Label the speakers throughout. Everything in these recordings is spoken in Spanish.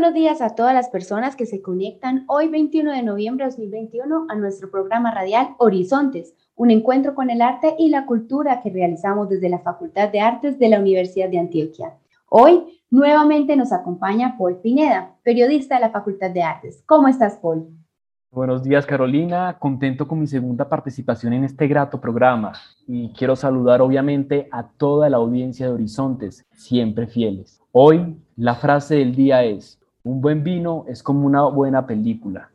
Speaker 1: Buenos días a todas las personas que se conectan hoy 21 de noviembre de 2021 a nuestro programa radial Horizontes, un encuentro con el arte y la cultura que realizamos desde la Facultad de Artes de la Universidad de Antioquia. Hoy nuevamente nos acompaña Paul Pineda, periodista de la Facultad de Artes. ¿Cómo estás, Paul?
Speaker 2: Buenos días, Carolina. Contento con mi segunda participación en este grato programa y quiero saludar obviamente a toda la audiencia de Horizontes, siempre fieles. Hoy la frase del día es, un buen vino es como una buena película.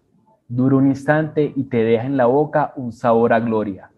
Speaker 2: Dura un instante y te deja en la boca un sabor a gloria.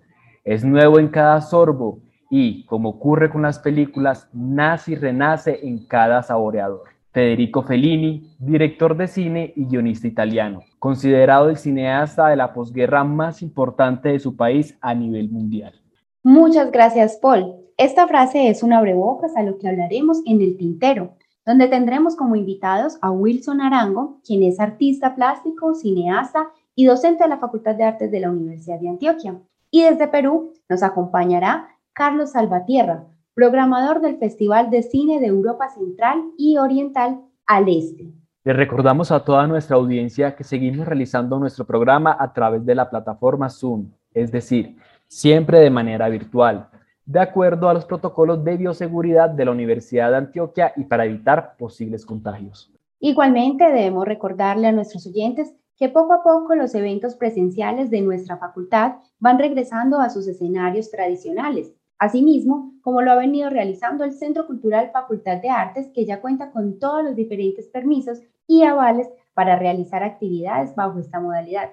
Speaker 2: Es nuevo en cada sorbo y, como ocurre con las películas, nace y renace en cada saboreador. Federico Fellini, director de cine y guionista italiano, considerado el cineasta de la posguerra más importante de su país a nivel mundial.
Speaker 1: Muchas gracias, Paul. Esta frase es un abrebocas a lo que hablaremos en el tintero, donde tendremos como invitados a Wilson Arango, quien es artista plástico, cineasta y docente de la Facultad de Artes de la Universidad de Antioquia. Y desde Perú nos acompañará Carlos Salvatierra, programador del Festival de Cine de Europa Central y Oriental al Este.
Speaker 2: Les recordamos a toda nuestra audiencia que seguimos realizando nuestro programa a través de la plataforma Zoom, es decir, siempre de manera virtual de acuerdo a los protocolos de bioseguridad de la Universidad de Antioquia y para evitar posibles contagios.
Speaker 1: Igualmente debemos recordarle a nuestros oyentes que poco a poco los eventos presenciales de nuestra facultad van regresando a sus escenarios tradicionales, asimismo como lo ha venido realizando el Centro Cultural Facultad de Artes, que ya cuenta con todos los diferentes permisos y avales para realizar actividades bajo esta modalidad.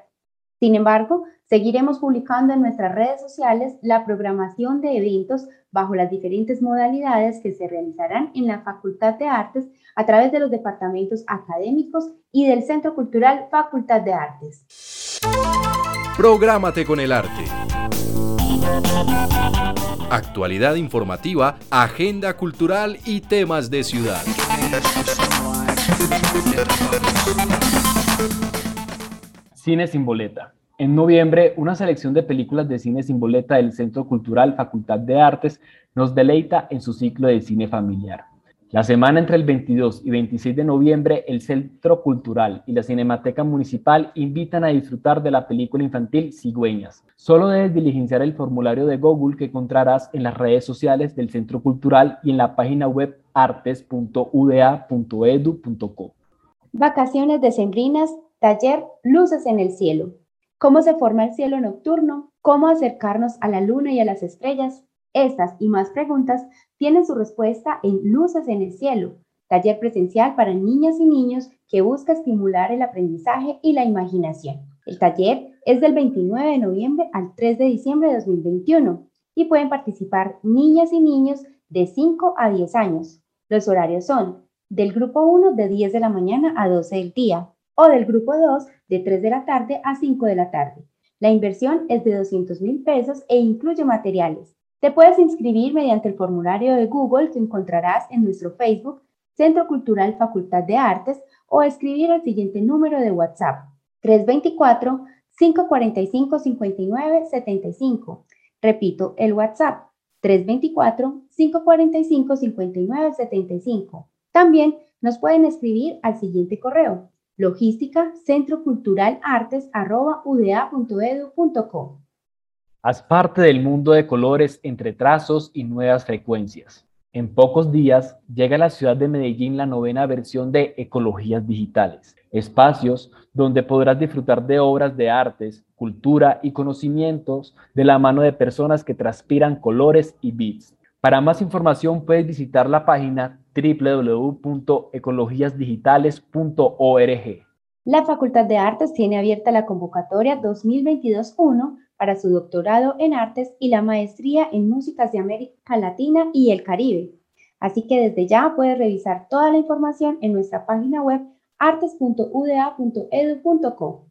Speaker 1: Sin embargo, seguiremos publicando en nuestras redes sociales la programación de eventos bajo las diferentes modalidades que se realizarán en la Facultad de Artes a través de los departamentos académicos y del Centro Cultural Facultad de Artes.
Speaker 3: Prográmate con el arte. Actualidad informativa, agenda cultural y temas de ciudad.
Speaker 2: Cine sin boleta. En noviembre, una selección de películas de cine sin boleta del Centro Cultural Facultad de Artes nos deleita en su ciclo de cine familiar. La semana entre el 22 y 26 de noviembre, el Centro Cultural y la Cinemateca Municipal invitan a disfrutar de la película infantil Cigüeñas. Solo debes diligenciar el formulario de Google que encontrarás en las redes sociales del Centro Cultural y en la página web artes.uda.edu.co.
Speaker 1: Vacaciones decembrinas Taller Luces en el Cielo. ¿Cómo se forma el cielo nocturno? ¿Cómo acercarnos a la luna y a las estrellas? Estas y más preguntas tienen su respuesta en Luces en el Cielo, taller presencial para niñas y niños que busca estimular el aprendizaje y la imaginación. El taller es del 29 de noviembre al 3 de diciembre de 2021 y pueden participar niñas y niños de 5 a 10 años. Los horarios son del grupo 1 de 10 de la mañana a 12 del día, o del grupo 2 de 3 de la tarde a 5 de la tarde. La inversión es de 200 mil pesos e incluye materiales. Te puedes inscribir mediante el formulario de Google que encontrarás en nuestro Facebook Centro Cultural Facultad de Artes o escribir al siguiente número de WhatsApp 324 545 59 75. Repito, el WhatsApp 324 545 59 75. También nos pueden escribir al siguiente correo Logística, Centro Cultural Artes, arroba.
Speaker 2: Haz parte del mundo de colores entre trazos y nuevas frecuencias. En pocos días llega a la ciudad de Medellín la novena versión de Ecologías Digitales, espacios donde podrás disfrutar de obras de artes, cultura y conocimientos de la mano de personas que transpiran colores y bits. Para más información puedes visitar la página www.ecologiasdigitales.org.
Speaker 1: La Facultad de Artes tiene abierta la convocatoria 2022-1 para su doctorado en artes y la maestría en músicas de América Latina y el Caribe. Así que desde ya puedes revisar toda la información en nuestra página web artes.uda.edu.co.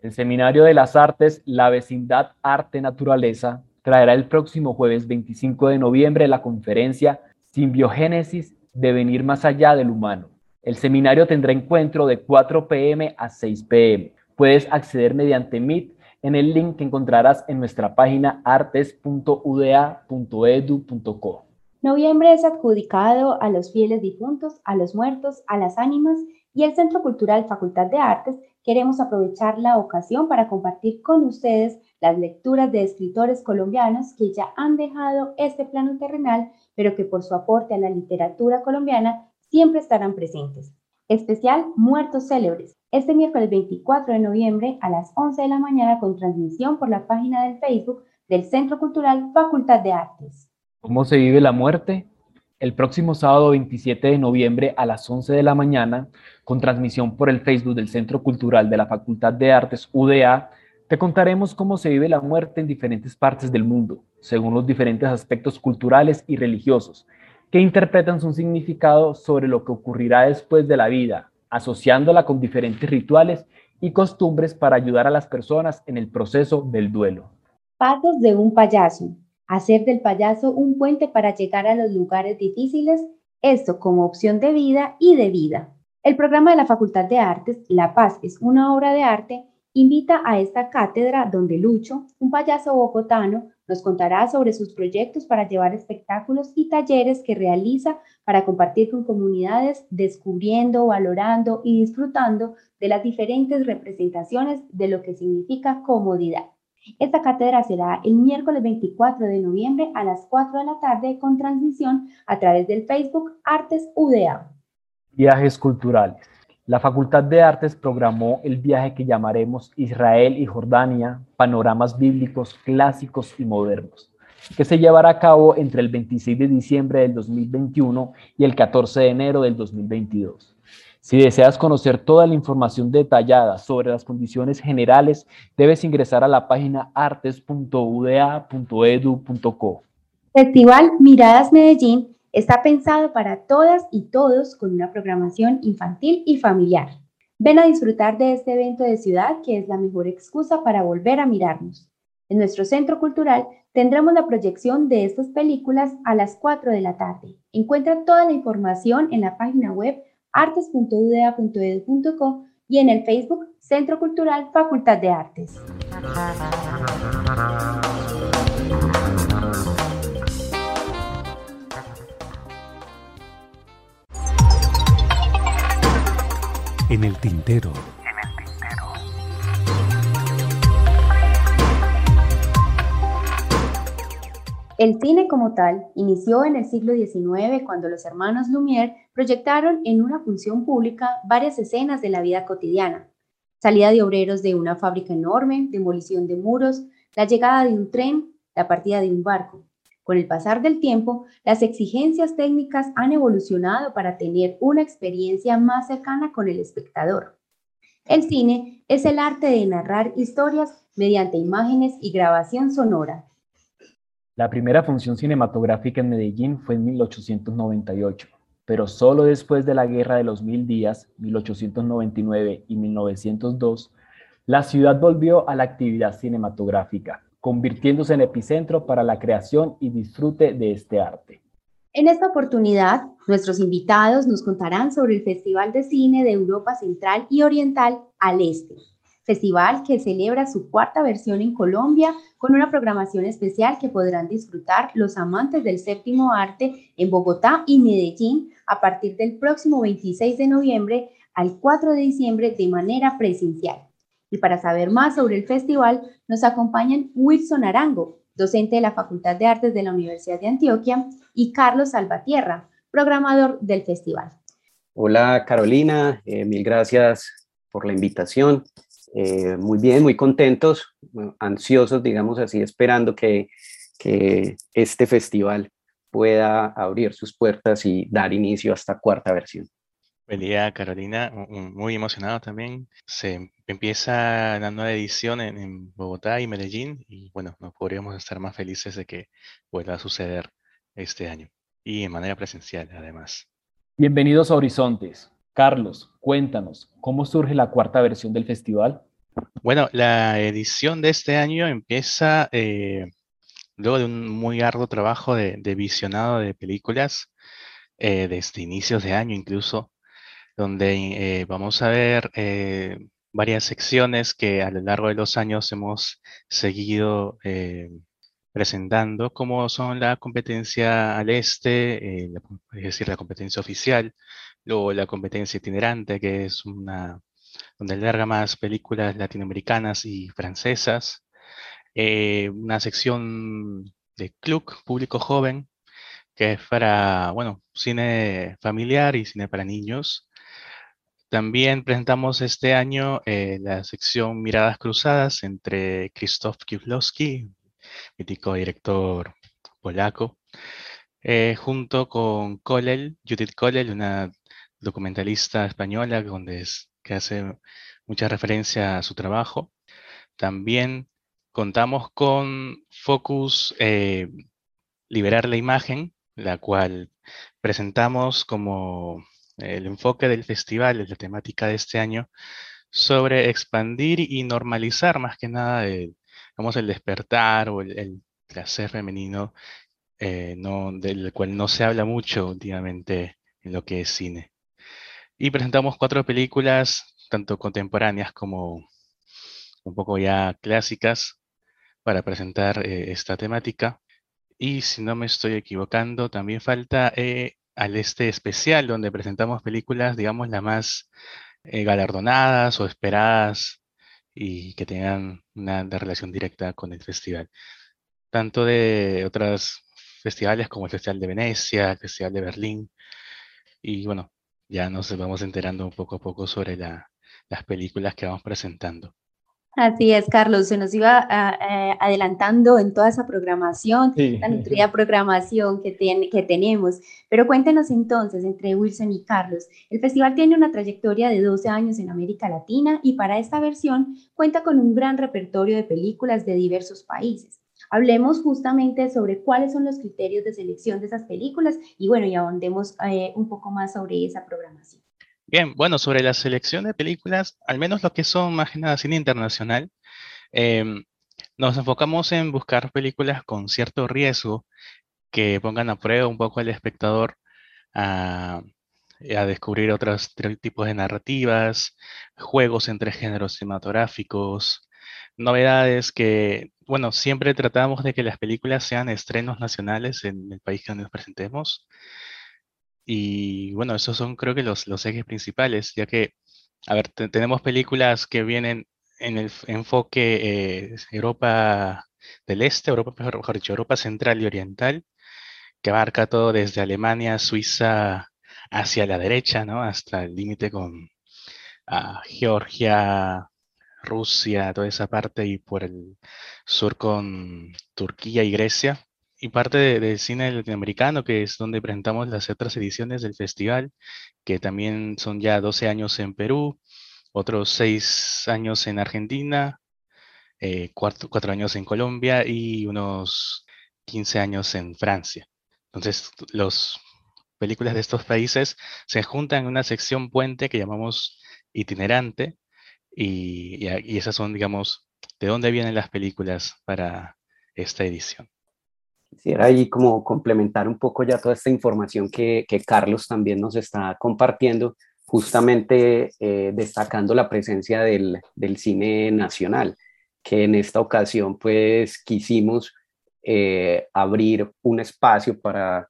Speaker 2: El Seminario de las Artes, la vecindad Arte Naturaleza, traerá el próximo jueves 25 de noviembre la conferencia Simbiogénesis de venir más allá del humano. El seminario tendrá encuentro de 4 pm a 6 pm. Puedes acceder mediante Meet en el link que encontrarás en nuestra página artes.uda.edu.co.
Speaker 1: Noviembre es adjudicado a los fieles difuntos, a los muertos, a las ánimas y el Centro Cultural Facultad de Artes queremos aprovechar la ocasión para compartir con ustedes las lecturas de escritores colombianos que ya han dejado este plano terrenal, pero que por su aporte a la literatura colombiana siempre estarán presentes. Especial Muertos Célebres, este miércoles 24 de noviembre a las 11 de la mañana con transmisión por la página del Facebook del Centro Cultural Facultad de Artes.
Speaker 2: ¿Cómo se vive la muerte? El próximo sábado 27 de noviembre a las 11 de la mañana, con transmisión por el Facebook del Centro Cultural de la Facultad de Artes UDA, te contaremos cómo se vive la muerte en diferentes partes del mundo, según los diferentes aspectos culturales y religiosos, que interpretan su significado sobre lo que ocurrirá después de la vida, asociándola con diferentes rituales y costumbres para ayudar a las personas en el proceso del duelo.
Speaker 1: Pasos de un payaso. Hacer del payaso un puente para llegar a los lugares difíciles, esto como opción de vida y de vida. El programa de la Facultad de Artes, La Paz es una obra de arte, invita a esta cátedra donde Lucho, un payaso bogotano, nos contará sobre sus proyectos para llevar espectáculos y talleres que realiza para compartir con comunidades, descubriendo, valorando y disfrutando de las diferentes representaciones de lo que significa comodidad. Esta cátedra será el miércoles 24 de noviembre a las 4 de la tarde con transmisión a través del Facebook Artes UDA.
Speaker 2: Viajes culturales. La Facultad de Artes programó el viaje que llamaremos Israel y Jordania, panoramas bíblicos clásicos y modernos, que se llevará a cabo entre el 26 de diciembre del 2021 y el 14 de enero del 2022. Si deseas conocer toda la información detallada sobre las condiciones generales, debes ingresar a la página artes.uda.edu.co.
Speaker 1: Festival Miradas Medellín Está pensado para todas y todos con una programación infantil y familiar. Ven a disfrutar de este evento de ciudad que es la mejor excusa para volver a mirarnos. En nuestro centro cultural tendremos la proyección de estas películas a las 4 de la tarde. Encuentra toda la información en la página web artes.udea.edu.co y en el Facebook Centro Cultural Facultad de Artes.
Speaker 4: En el tintero.
Speaker 1: El cine como tal inició en el siglo XIX cuando los hermanos Lumière proyectaron en una función pública varias escenas de la vida cotidiana. Salida de obreros de una fábrica enorme, demolición de muros, la llegada de un tren, la partida de un barco. Con el pasar del tiempo, las exigencias técnicas han evolucionado para tener una experiencia más cercana con el espectador. El cine es el arte de narrar historias mediante imágenes y grabación sonora.
Speaker 2: La primera función cinematográfica en Medellín fue en 1898, pero solo después de la Guerra de los Mil Días, 1899 y 1902, la ciudad volvió a la actividad cinematográfica convirtiéndose en epicentro para la creación y disfrute de este arte.
Speaker 1: En esta oportunidad, nuestros invitados nos contarán sobre el Festival de Cine de Europa Central y Oriental al Este, festival que celebra su cuarta versión en Colombia con una programación especial que podrán disfrutar los amantes del séptimo arte en Bogotá y Medellín a partir del próximo 26 de noviembre al 4 de diciembre de manera presencial. Y para saber más sobre el festival, nos acompañan Wilson Arango, docente de la Facultad de Artes de la Universidad de Antioquia, y Carlos Salvatierra, programador del festival.
Speaker 5: Hola Carolina, eh, mil gracias por la invitación. Eh, muy bien, muy contentos, ansiosos, digamos así, esperando que, que este festival pueda abrir sus puertas y dar inicio a esta cuarta versión.
Speaker 6: Buen día, Carolina. Muy emocionado también. Se empieza la nueva edición en, Bogotá y Medellín y bueno, no podríamos estar más felices de que vuelva a suceder este año y en manera presencial además.
Speaker 2: Bienvenidos a Horizontes. Carlos, cuéntanos, ¿cómo surge la cuarta versión del festival?
Speaker 6: Bueno, la edición de este año empieza eh, luego de un muy arduo trabajo de, visionado de películas eh, desde inicios de año incluso, donde eh, vamos a ver varias secciones que a lo largo de los años hemos seguido presentando, como son la competencia al este, es decir, la competencia oficial, luego la competencia itinerante, que es una donde alberga más películas latinoamericanas y francesas, eh, una sección de club público joven, que es para, bueno, cine familiar y cine para niños. También presentamos este año eh, la sección Miradas Cruzadas entre Krzysztof Kieslowski, mítico director polaco, eh, junto con Kolel, Judith Kolel, una documentalista española donde que hace mucha referencia a su trabajo. También contamos con Focus eh, Liberar la Imagen, la cual presentamos como el enfoque del festival, es la temática de este año, sobre expandir y normalizar más que nada el, el despertar o el, placer femenino, eh, no, del cual no se habla mucho últimamente en lo que es cine. Y presentamos cuatro películas, tanto contemporáneas como un poco ya clásicas, para presentar eh, esta temática. Y si no me estoy equivocando, también falta eh, al este especial, donde presentamos películas, digamos, las más eh, galardonadas o esperadas y que tengan una, relación directa con el festival. Tanto de otros festivales como el Festival de Venecia, el Festival de Berlín. Y bueno, ya nos vamos enterando un poco a poco sobre las películas que vamos presentando.
Speaker 1: Así es, Carlos, se nos iba adelantando en toda esa programación, la nutrida programación que, tiene, que tenemos. Pero cuéntenos entonces, entre Wilson y Carlos, el festival tiene una trayectoria de 12 años en América Latina y para esta versión cuenta con un gran repertorio de películas de diversos países. Hablemos justamente sobre cuáles son los criterios de selección de esas películas y bueno, y ahondemos eh, un poco más sobre esa programación.
Speaker 6: Bien, bueno, sobre la selección de películas, al menos lo que son más que nada cine internacional, em, nos enfocamos en buscar películas con cierto riesgo que pongan a prueba un poco al espectador a, a descubrir otros tipos de narrativas, juegos entre géneros cinematográficos, novedades que bueno, siempre tratamos de que las películas sean estrenos nacionales en el país que nos presentemos. Y bueno, esos son creo que los, los ejes principales, ya que, a ver, tenemos películas que vienen en el enfoque eh, Europa del Este, Europa, mejor dicho, Europa Central y Oriental, que abarca todo desde Alemania, Suiza, hacia la derecha, ¿no? Hasta el límite con ah, Georgia, Rusia, toda esa parte, y por el sur con Turquía y Grecia. Y parte del cine latinoamericano, que es donde presentamos las otras ediciones del festival, que también son ya 12 años en Perú, otros 6 años en Argentina, eh, cuatro, años en Colombia y unos 15 años en Francia. Entonces, las películas de estos países se juntan en una sección puente que llamamos itinerante, y, esas son, digamos, de dónde vienen las películas para esta edición.
Speaker 5: Quisiera ahí como complementar un poco ya toda esta información que, que Carlos también nos está compartiendo, justamente eh, destacando la presencia del, del, cine nacional, que en esta ocasión pues quisimos eh, abrir un espacio para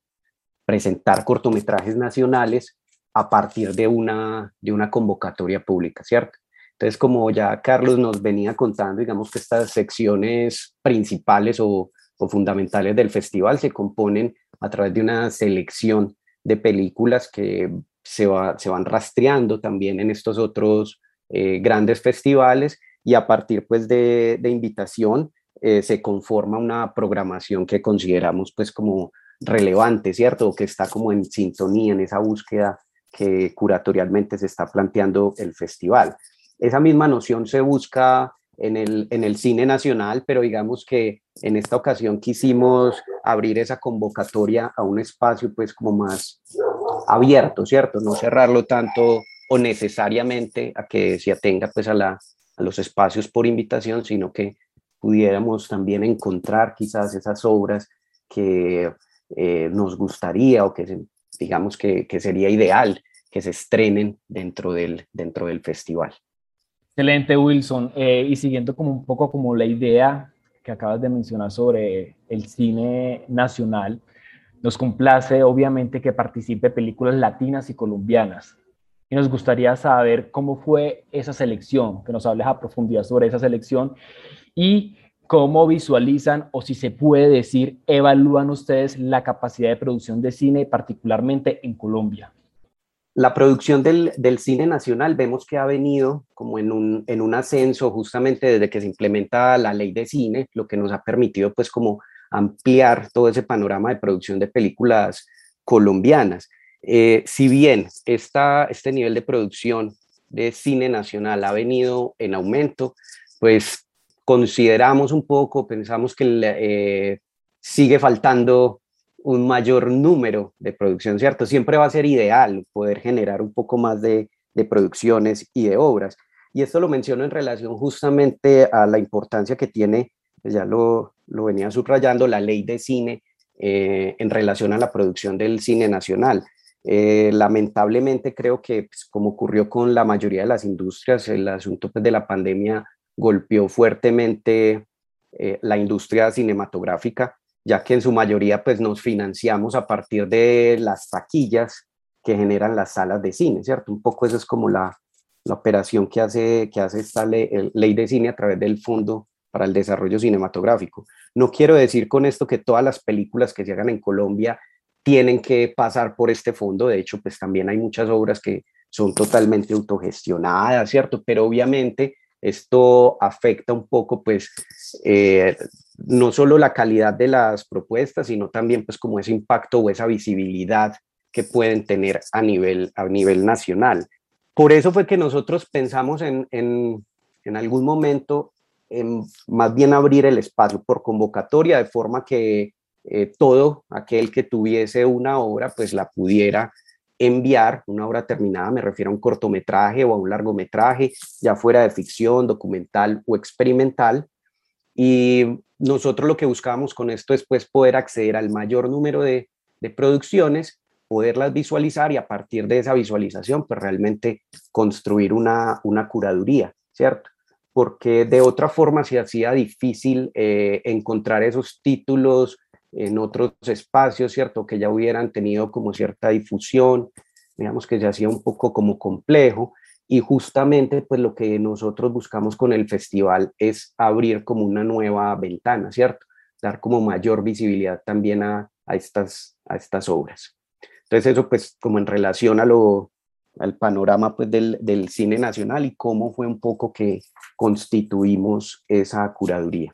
Speaker 5: presentar cortometrajes nacionales a partir de una, de una convocatoria pública, ¿cierto? Entonces, como ya Carlos nos venía contando, digamos que estas secciones principales o, fundamentales del festival se componen a través de una selección de películas que se, se van rastreando también en estos otros eh, grandes festivales y a partir pues de, invitación eh, se conforma una programación que consideramos pues como relevante, ¿cierto? O que está como en sintonía en esa búsqueda que curatorialmente se está planteando el festival. Esa misma noción se busca en el, en el cine nacional, pero digamos que en esta ocasión quisimos abrir esa convocatoria a un espacio pues como más abierto, ¿cierto? No cerrarlo tanto o necesariamente a que se atenga pues a la, a los espacios por invitación, sino que pudiéramos también encontrar quizás esas obras que eh, nos gustaría o que digamos que, que, sería ideal que se estrenen dentro del, dentro del festival.
Speaker 2: Excelente, Wilson. Eh, y siguiendo como un poco como la idea que acabas de mencionar sobre el cine nacional, nos complace obviamente que participe películas latinas y colombianas. Y nos gustaría saber cómo fue esa selección, que nos hables a profundidad sobre esa selección y cómo visualizan o si se puede decir, evalúan ustedes la capacidad de producción de cine, particularmente en Colombia.
Speaker 5: La producción del, cine nacional vemos que ha venido como en un, en un ascenso justamente desde que se implementa la ley de cine, lo que nos ha permitido pues como ampliar todo ese panorama de producción de películas colombianas. Eh, si bien este nivel de producción de cine nacional ha venido en aumento, pues consideramos un poco, pensamos que eh, sigue faltando un mayor número de producción, ¿cierto? Siempre va a ser ideal poder generar un poco más de, de producciones y de obras. Y esto lo menciono en relación justamente a la importancia que tiene, pues ya lo, lo venía subrayando, la ley de cine eh, en relación a la producción del cine nacional. Eh, lamentablemente creo que, pues, como ocurrió con la mayoría de las industrias, el asunto pues, de la pandemia golpeó fuertemente eh, la industria cinematográfica, ya que en su mayoría pues, nos financiamos a partir de las taquillas que generan las salas de cine, ¿cierto? Un poco eso es como la, la operación que hace, que hace esta ley, ley de cine a través del Fondo para el Desarrollo Cinematográfico. No quiero decir con esto que todas las películas que se hagan en Colombia tienen que pasar por este fondo. De hecho, pues también hay muchas obras que son totalmente autogestionadas, ¿cierto? Pero obviamente esto afecta un poco, pues, eh, no solo la calidad de las propuestas, sino también, pues, como ese impacto o esa visibilidad que pueden tener a nivel, a nivel nacional. Por eso fue que nosotros pensamos en, en, en algún momento en más bien abrir el espacio por convocatoria, de forma que eh, todo aquel que tuviese una obra, pues la pudiera enviar, una obra terminada, me refiero a un cortometraje o a un largometraje, ya fuera de ficción, documental o experimental. Y nosotros lo que buscábamos con esto es pues, poder acceder al mayor número de, producciones, poderlas visualizar y a partir de esa visualización, pues realmente construir una, una curaduría, ¿cierto? Porque de otra forma se hacía difícil eh, encontrar esos títulos en otros espacios, ¿cierto? Que ya hubieran tenido como cierta difusión, digamos que se hacía un poco como complejo y justamente pues lo que nosotros buscamos con el festival es abrir como una nueva ventana, ¿cierto? Dar como mayor visibilidad también a, estas, a estas obras. Entonces eso pues como en relación a lo, al panorama pues del, del cine nacional y cómo fue un poco que constituimos esa curaduría.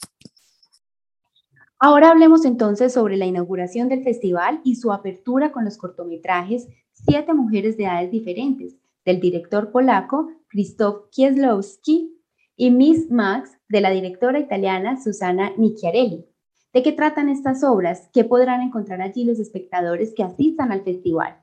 Speaker 1: Ahora hablemos entonces sobre la inauguración del festival y su apertura con los cortometrajes Siete mujeres de edades diferentes, del director polaco Krzysztof Kieslowski y Miss Max, de la directora italiana Susana Nicchiarelli. ¿De qué tratan estas obras? ¿Qué podrán encontrar allí los espectadores que asistan al festival?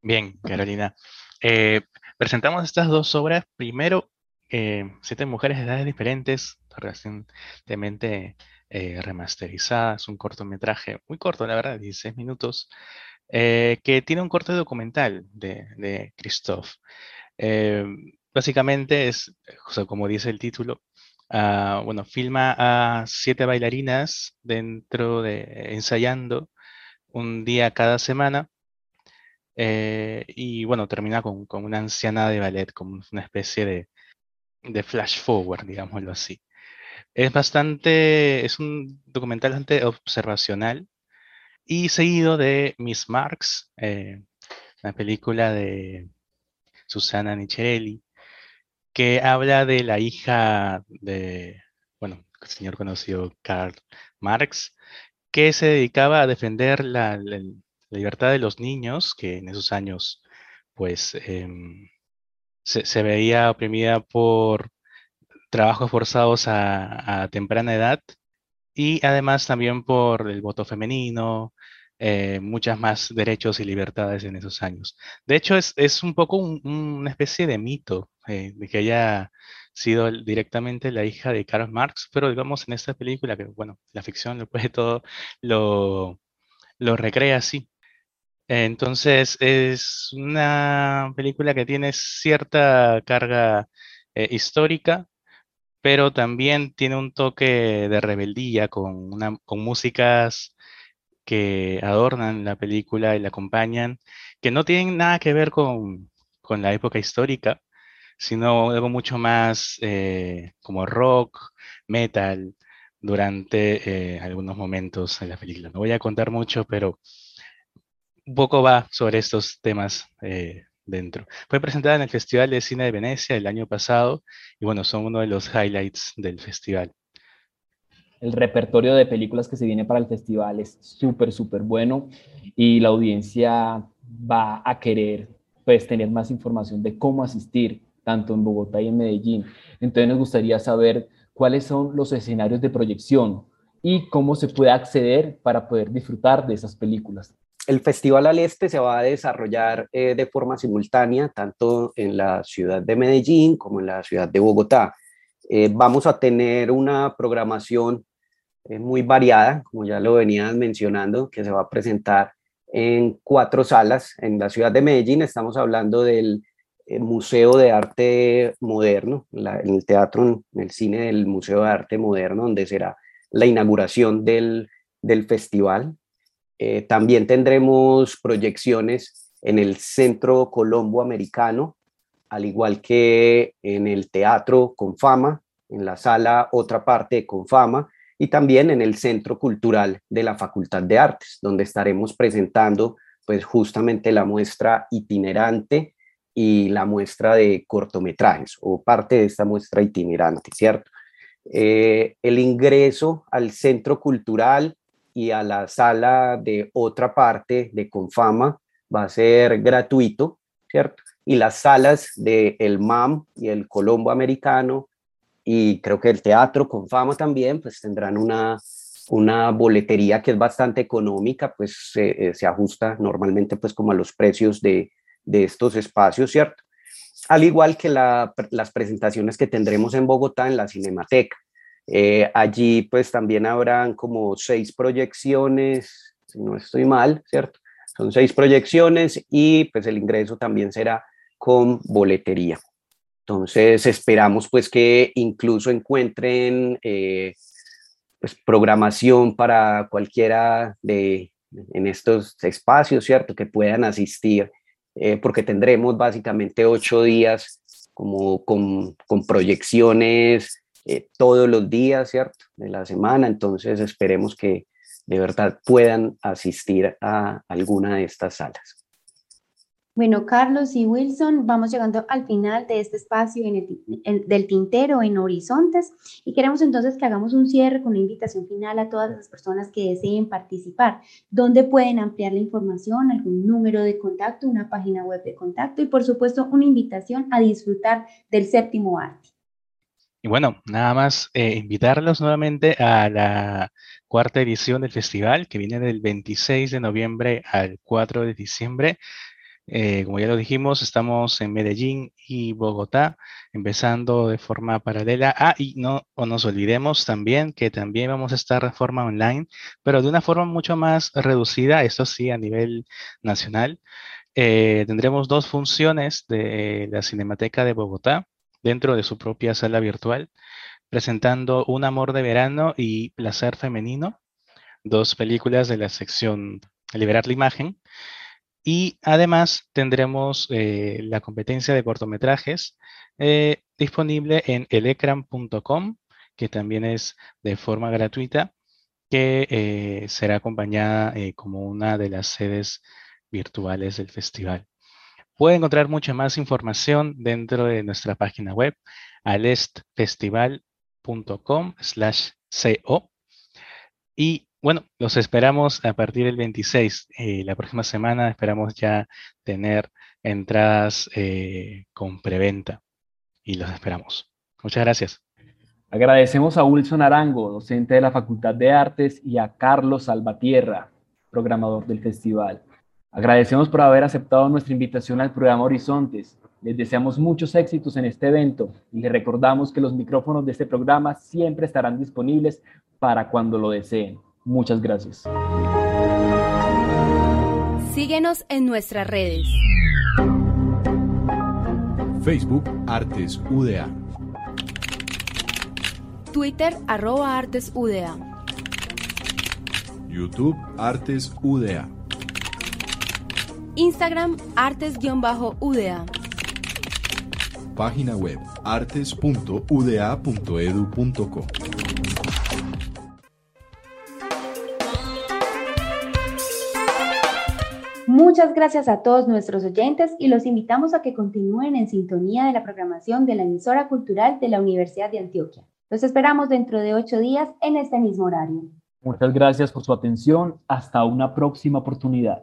Speaker 6: Bien, Carolina. Eh, presentamos estas dos obras. Primero, eh, Siete mujeres de edades diferentes, recientemente eh, remasterizada. Es un cortometraje muy corto, la verdad, 16 minutos, eh, que tiene un corte documental de, de Christoph. Eh, básicamente es, como dice el título, ah, bueno, filma a siete bailarinas dentro de, ensayando un día cada semana. y bueno, termina con, con, una anciana de ballet, como una especie de, de flash forward, digámoslo así. Es bastante, es un documental bastante observacional y seguido de Miss Marx, eh, una película de Susana Nichelli, que habla de la hija de, bueno, el señor conocido Karl Marx, que se dedicaba a defender la, libertad de los niños, que en esos años, pues, em, se, veía oprimida por trabajos forzados a, temprana edad y además también por el voto femenino, eh, muchas más derechos y libertades en esos años. De hecho, es, un poco una especie de mito eh, de que ella sido directamente la hija de Karl Marx, pero digamos en esta película, que bueno, la ficción después de todo lo, lo recrea así. Entonces es una película que tiene cierta carga eh, histórica, pero también tiene un toque de rebeldía con, con músicas que adornan la película y la acompañan, que no tienen nada que ver con, con la época histórica, sino algo mucho más eh, como rock, metal, durante eh, algunos momentos de la película. No voy a contar mucho, pero un poco va sobre estos temas eh, Fue presentada en el Festival de Cine de Venecia el año pasado y bueno, son uno de los highlights del festival.
Speaker 2: El repertorio de películas que se viene para el festival es súper, súper bueno y la audiencia va a querer pues, tener más información de cómo asistir tanto en Bogotá y en Medellín. Entonces nos gustaría saber cuáles son los escenarios de proyección y cómo se puede acceder para poder disfrutar de esas películas.
Speaker 5: El Festival al Este se va a desarrollar eh, de forma simultánea tanto en la ciudad de Medellín como en la ciudad de Bogotá. Eh, vamos a tener una programación eh, muy variada, como ya lo venían mencionando, que se va a presentar en cuatro salas. En la ciudad de Medellín estamos hablando del Museo de Arte Moderno, en el teatro, en el cine del Museo de Arte Moderno, donde será la inauguración del, del festival. Eh, también tendremos proyecciones en el Centro Colombo Americano, al igual que en el Teatro Confama, en la sala Otra Parte de Confama, y también en el Centro Cultural de la Facultad de Artes, donde estaremos presentando pues justamente la muestra itinerante y la muestra de cortometrajes o parte de esta muestra itinerante, ¿cierto? Eh, el ingreso al Centro Cultural y a la sala de otra parte de Confama va a ser gratuito, ¿cierto? Y las salas del el MAM y el Colombo Americano y creo que el Teatro Confama también, pues tendrán una, una boletería que es bastante económica, pues se, eh, se ajusta normalmente pues como a los precios de, de estos espacios, ¿cierto? Al igual que las presentaciones que tendremos en Bogotá en la Cinemateca. Eh, allí pues también habrán como seis proyecciones, si no estoy mal, ¿cierto? Son seis proyecciones y pues el ingreso también será con boletería. Entonces esperamos pues que incluso encuentren eh, pues, programación para cualquiera de en estos espacios, ¿cierto? Que puedan asistir, eh, porque tendremos básicamente ocho días como con, con proyecciones eh, todos los días, ¿cierto? De la semana, entonces esperemos que de verdad puedan asistir a alguna de estas salas.
Speaker 1: Bueno, Carlos y Wilson, vamos llegando al final de este espacio del tintero en Horizontes y queremos entonces que hagamos un cierre con una invitación final a todas las personas que deseen participar. ¿Dónde pueden ampliar la información? ¿Algún número de contacto? ¿Una página web de contacto? Y por supuesto, una invitación a disfrutar del séptimo arte.
Speaker 6: Y bueno, nada más eh, invitarlos nuevamente a la cuarta edición del festival que viene del 26 de noviembre al 4 de diciembre. Eh, como ya lo dijimos, estamos en Medellín y Bogotá, empezando de forma paralela. Ah, y no nos olvidemos también que también vamos a estar de forma online, pero de una forma mucho más reducida, esto sí, a nivel nacional. Eh, tendremos dos funciones de la Cinemateca de Bogotá dentro de su propia sala virtual, presentando Un amor de verano y Placer femenino, dos películas de la sección Liberar la imagen. Y además tendremos eh, la competencia de cortometrajes eh, disponible en elecram.com, que también es de forma gratuita, que eh, será acompañada como una de las sedes virtuales del festival. Puede encontrar mucha más información dentro de nuestra página web alestfestival.com slash co. Y bueno, los esperamos a partir del 26. Eh, la próxima semana esperamos ya tener entradas eh, con preventa y los esperamos. Muchas gracias.
Speaker 2: Agradecemos a Wilson Arango, docente de la Facultad de Artes, y a Carlos Salvatierra, programador del festival. Agradecemos por haber aceptado nuestra invitación al programa Horizontes Les deseamos muchos éxitos en este evento y les recordamos que los micrófonos de este programa siempre estarán disponibles para cuando lo deseen. Muchas gracias.
Speaker 7: Síguenos en nuestras redes.
Speaker 3: Facebook Artes UDA.
Speaker 7: Twitter arroba Artes UDA.
Speaker 3: YouTube Artes UDA.
Speaker 7: Instagram artes-uda.
Speaker 3: Página web artes.uda.edu.co.
Speaker 1: Muchas gracias a todos nuestros oyentes y los invitamos a que continúen en sintonía de la programación de la emisora cultural de la Universidad de Antioquia. Los esperamos dentro de ocho días en este mismo horario.
Speaker 2: Muchas gracias por su atención. Hasta una próxima oportunidad.